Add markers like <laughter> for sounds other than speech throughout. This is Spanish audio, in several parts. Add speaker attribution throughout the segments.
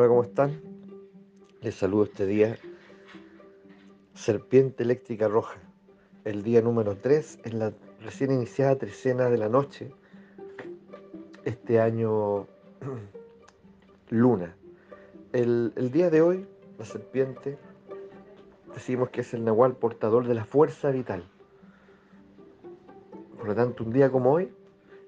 Speaker 1: Hola, ¿cómo están? Les saludo este día. Serpiente eléctrica roja. El día número 3 en la recién iniciada trecena de la noche. Este año <clears throat> luna. El, día de hoy, la serpiente, decimos que es el nahual portador de la fuerza vital. Por lo tanto, un día como hoy,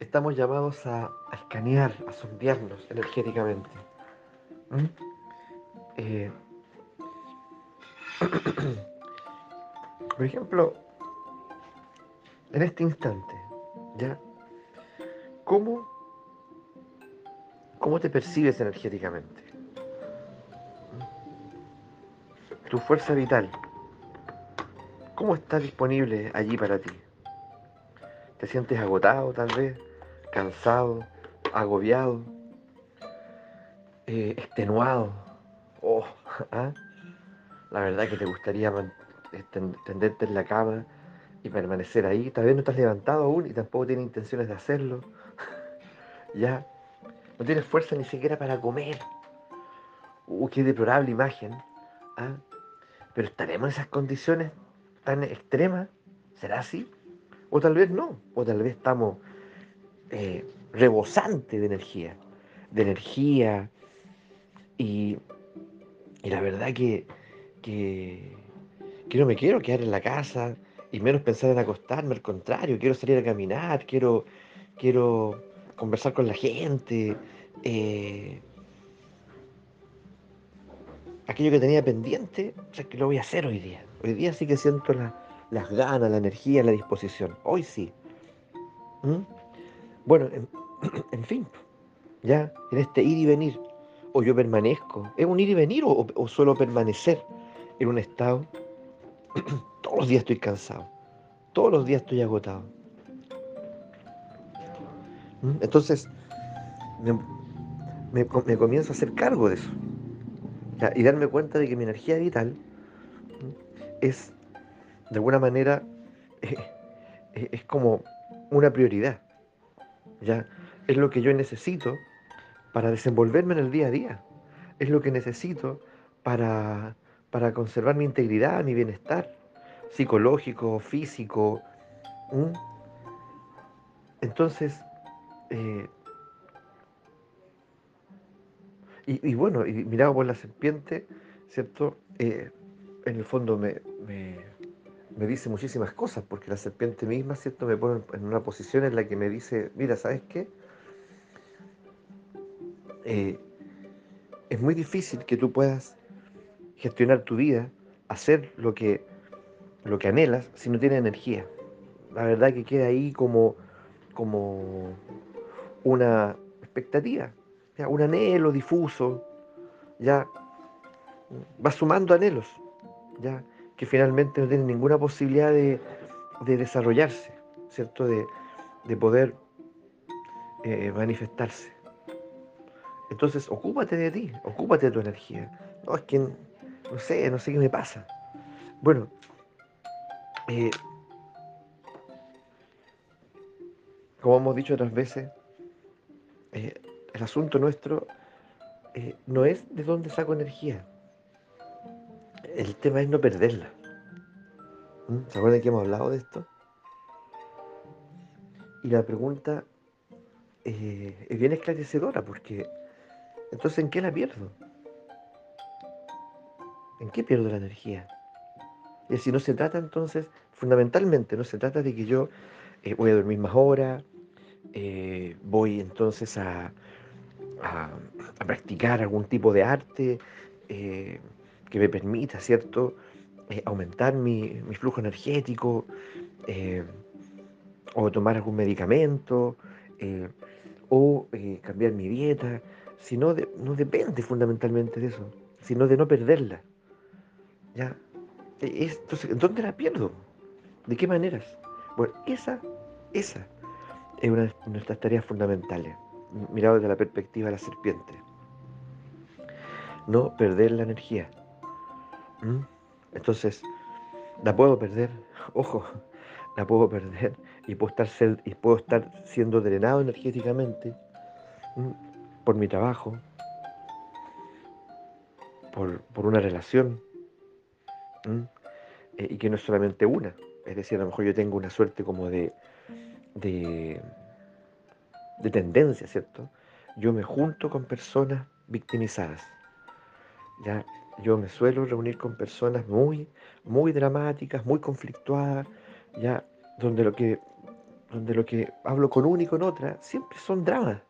Speaker 1: estamos llamados a, a escanear, a sondearnos energéticamente Eh, <clears throat> por ejemplo, en este instante, ¿ya? ¿Cómo, cómo te percibes energéticamente? Tu fuerza vital, ¿cómo está disponible allí para ti? ¿Te sientes agotado tal vez? ¿Cansado? ¿Agobiado? Eh, extenuado. Oh, <laughs> ¿ah? La verdad que te gustaría tenderte en la cama y permanecer ahí. Tal vez no estás levantado aún y tampoco tienes intenciones de hacerlo. <laughs> ya. No tienes fuerza ni siquiera para comer. Uh, qué deplorable imagen. ¿ah? Pero estaremos en esas condiciones tan extremas. ¿Será así? O tal vez no. O tal vez estamos eh, rebosantes de energía. De energía, y, la verdad que, que, no me quiero quedar en la casa y menos pensar en acostarme, al contrario, quiero salir a caminar, quiero, quiero conversar con la gente. Eh, aquello que tenía pendiente, o sea, que lo voy a hacer hoy día. Hoy día sí que siento las ganas, la energía, la disposición. Hoy sí. ¿Mm? Bueno, en, <clears throat> fin, ya en este ir y venir, o yo permanezco. ¿Es un ir y venir o, o solo permanecer en un estado? <clears throat> Todos los días estoy cansado. Todos los días estoy agotado. ¿Mm? Entonces, me, comienzo a hacer cargo de eso. Y darme cuenta de que mi energía vital es, de alguna manera, <laughs> es como una prioridad. ¿ya? Es lo que yo necesito para desenvolverme en el día a día. Es lo que necesito para, para conservar mi integridad, mi bienestar psicológico, físico. Entonces, eh, y, bueno, y mirado por la serpiente, ¿cierto? Eh, en el fondo me, me, dice muchísimas cosas, porque la serpiente misma, ¿cierto? Me pone en una posición en la que me dice, mira, ¿sabes qué? Eh, es muy difícil que tú puedas gestionar tu vida, hacer lo que, lo que anhelas si no tienes energía. La verdad que queda ahí como, como una expectativa, un anhelo difuso, ya va sumando anhelos, ya que finalmente no tienen ninguna posibilidad de, desarrollarse, ¿cierto? De, poder eh, manifestarse. Entonces, ocúpate de ti, ocúpate de tu energía. No, es que, no sé, no sé qué me pasa. Bueno, eh, como hemos dicho otras veces, eh, el asunto nuestro eh, no es de dónde saco energía. El tema es no perderla. ¿Mm? ¿Se acuerdan que hemos hablado de esto? Y la pregunta es bien esclarecedora porque entonces, ¿en qué la pierdo? ¿En qué pierdo la energía? Y si no se trata entonces, fundamentalmente, no se trata de que yo eh, voy a dormir más horas, eh, voy entonces a, practicar algún tipo de arte eh, que me permita, ¿cierto?, aumentar mi, mi, flujo energético, o tomar algún medicamento, o cambiar mi dieta sino no depende fundamentalmente de eso, sino de no perderla. ¿Ya? E, entonces, ¿dónde la pierdo? ¿De qué maneras? Bueno, esa, esa es una de nuestras tareas fundamentales, mirado desde la perspectiva de la serpiente. No perder la energía. ¿Mm? Entonces, la puedo perder, ojo, la puedo perder y puedo estar, y puedo estar siendo drenado energéticamente por mi trabajo, por, una relación. Eh, y que no es solamente una. Es decir, a lo mejor yo tengo una suerte como de, de, de tendencia, ¿cierto? Yo me junto con personas victimizadas. Ya, yo me suelo reunir con personas muy, muy dramáticas, muy conflictuadas, ya, donde lo que, donde lo que hablo con una y con otra siempre son dramas.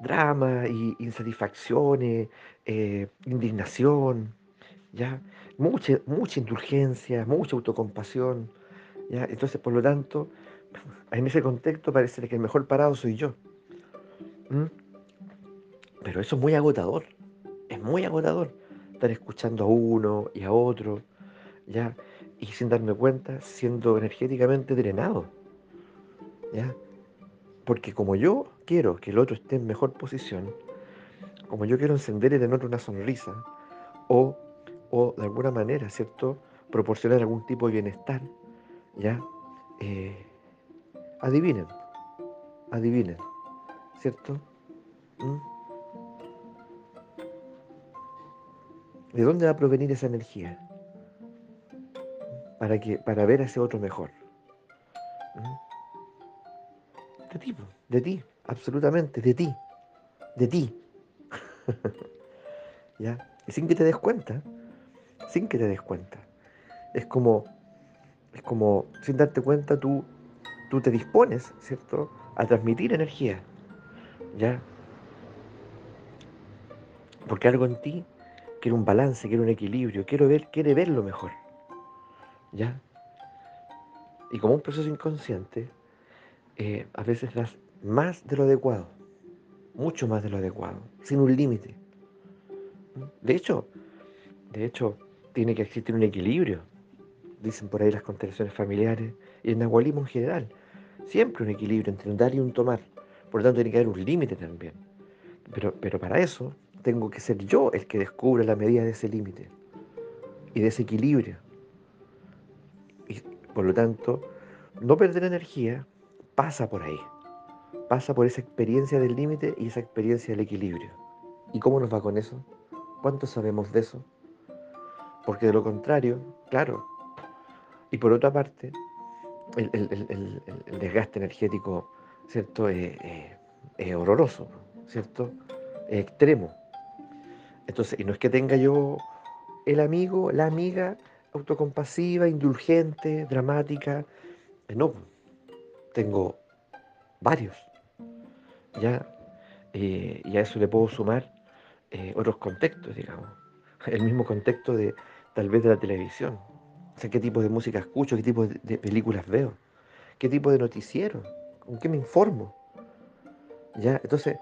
Speaker 1: Drama y insatisfacciones, eh, indignación, ya, mucha, mucha indulgencia, mucha autocompasión, ya, entonces por lo tanto, <laughs> en ese contexto parece que el mejor parado soy yo. Pero eso es muy agotador, es muy agotador estar escuchando a uno y a otro, ¿ya? Y sin darme cuenta, siendo energéticamente drenado, ¿ya? Porque como yo quiero que el otro esté en mejor posición, como yo quiero encender en otro una sonrisa, o, o de alguna manera, ¿cierto? Proporcionar algún tipo de bienestar, ¿ya? Eh, adivinen, adivinen, ¿cierto? ¿Mm? ¿De dónde va a provenir esa energía? Para, que, para ver a ese otro mejor. ¿Mm? De ti, de ti, absolutamente, de ti, de ti. <laughs> ¿Ya? Y sin que te des cuenta, sin que te des cuenta. Es como, es como, sin darte cuenta, tú, tú te dispones, ¿cierto?, a transmitir energía. ¿Ya? Porque algo en ti quiere un balance, quiere un equilibrio, quiero ver, quiere ver lo mejor. ¿Ya? Y como un proceso inconsciente, eh, a veces das más de lo adecuado, mucho más de lo adecuado, sin un límite. De hecho, de hecho, tiene que existir un equilibrio, dicen por ahí las constelaciones familiares y el nahualismo en general. Siempre un equilibrio entre un dar y un tomar. Por lo tanto, tiene que haber un límite también. Pero, pero para eso tengo que ser yo el que descubra la medida de ese límite y de ese equilibrio. Y por lo tanto, no perder energía pasa por ahí. Pasa por esa experiencia del límite y esa experiencia del equilibrio. ¿Y cómo nos va con eso? ¿Cuánto sabemos de eso? Porque de lo contrario, claro. Y por otra parte, el, desgaste energético, ¿cierto? es horroroso, ¿cierto? Es extremo. Entonces, y no es que tenga yo el amigo, la amiga autocompasiva, indulgente, dramática. Eh, no, tengo varios. ¿ya? Eh, y a eso le puedo sumar eh, otros contextos, digamos. <laughs> El mismo contexto de tal vez de la televisión. O sea, qué tipo de música escucho, qué tipo de, películas veo, qué tipo de noticiero, con qué me informo. ¿Ya? Entonces,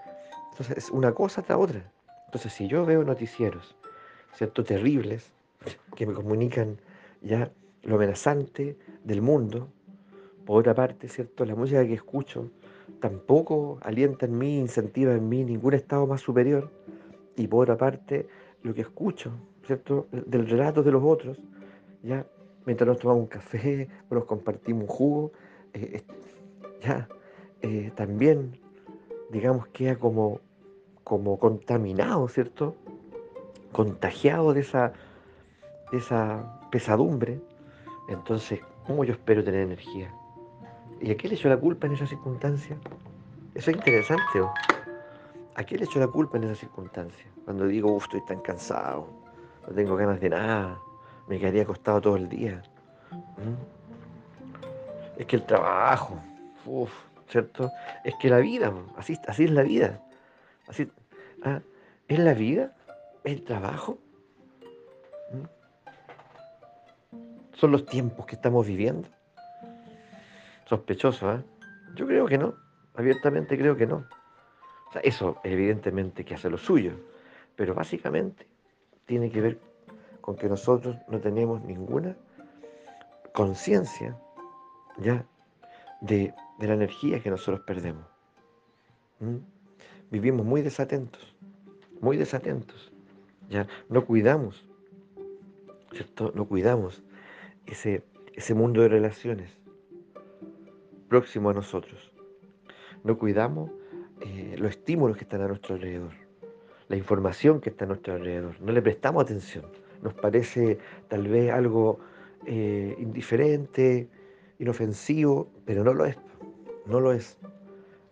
Speaker 1: entonces es una cosa tras otra. Entonces, si yo veo noticieros, ¿cierto? Terribles, que me comunican ya lo amenazante del mundo, por otra parte, ¿cierto? La música que escucho tampoco alienta en mí, incentiva en mí ningún estado más superior, y por otra parte, lo que escucho, ¿cierto? Del relato de los otros, ya, mientras nos tomamos un café o nos compartimos un jugo, eh, ya, eh, también, digamos, queda como como contaminado, ¿cierto? Contagiado de esa, esa pesadumbre. Entonces, ¿cómo yo espero tener energía? ¿Y a qué le echo la culpa en esa circunstancia? Eso es interesante. ¿A qué le echo la culpa en esa circunstancia? Cuando digo, uff, estoy tan cansado, no tengo ganas de nada, me quedaría acostado todo el día. ¿Mm? Es que el trabajo, uff, ¿cierto? Es que la vida, así, así es la vida. Así, ¿Ah? ¿Es la vida? ¿El trabajo? ¿Mm? ¿Son los tiempos que estamos viviendo? Sospechoso, ¿eh? Yo creo que no. Abiertamente creo que no. eso evidentemente que hace lo suyo, pero básicamente tiene que ver con que nosotros no tenemos ninguna conciencia ya de, la energía que nosotros perdemos. Vivimos muy desatentos, muy desatentos. Ya no cuidamos, ¿cierto? No cuidamos ese, ese mundo de relaciones próximo a nosotros. No cuidamos eh, los estímulos que están a nuestro alrededor. la información que está a nuestro alrededor. No le prestamos atención. Nos parece tal vez algo eh, indiferente, inofensivo, pero no lo es. No lo es.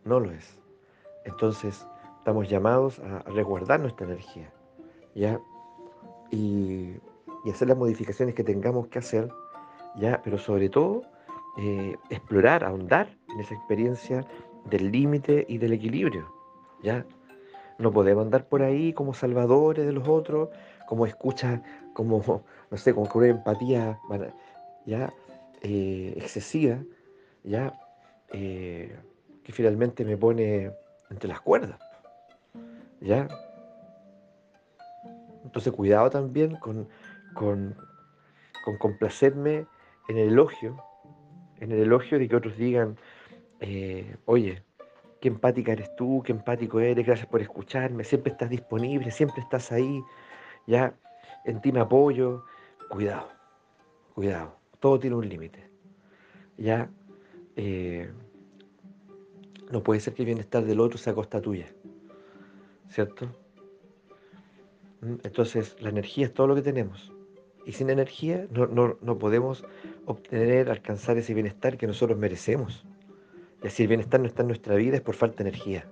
Speaker 1: No lo es. Entonces, estamos llamados a resguardar nuestra energía. ¿Ya? Y, hacer las modificaciones que tengamos que hacer, ¿ya? Pero sobre todo, eh, explorar, ahondar en esa experiencia del límite y del equilibrio, ¿ya? No podemos andar por ahí como salvadores de los otros, como escuchas, como, <laughs> no sé, como con una empatía ya eh, excesiva, ya eh, que finalmente me pone entre las cuerdas, ya. Entonces cuidado también con, con, con complacerme en el elogio, en el elogio de que otros digan, eh, oye, qué empática eres tú, qué empático eres, gracias por escucharme, siempre estás disponible, siempre estás ahí, ya, en ti me apoyo, cuidado, cuidado, todo tiene un límite, ya, eh, no puede ser que el bienestar del otro sea costa tuya, ¿cierto? Mm, entonces, la energía es todo lo que tenemos. Y sin energía no, no, no podemos obtener, alcanzar ese bienestar que nosotros merecemos. Y así el bienestar no está en nuestra vida es por falta de energía.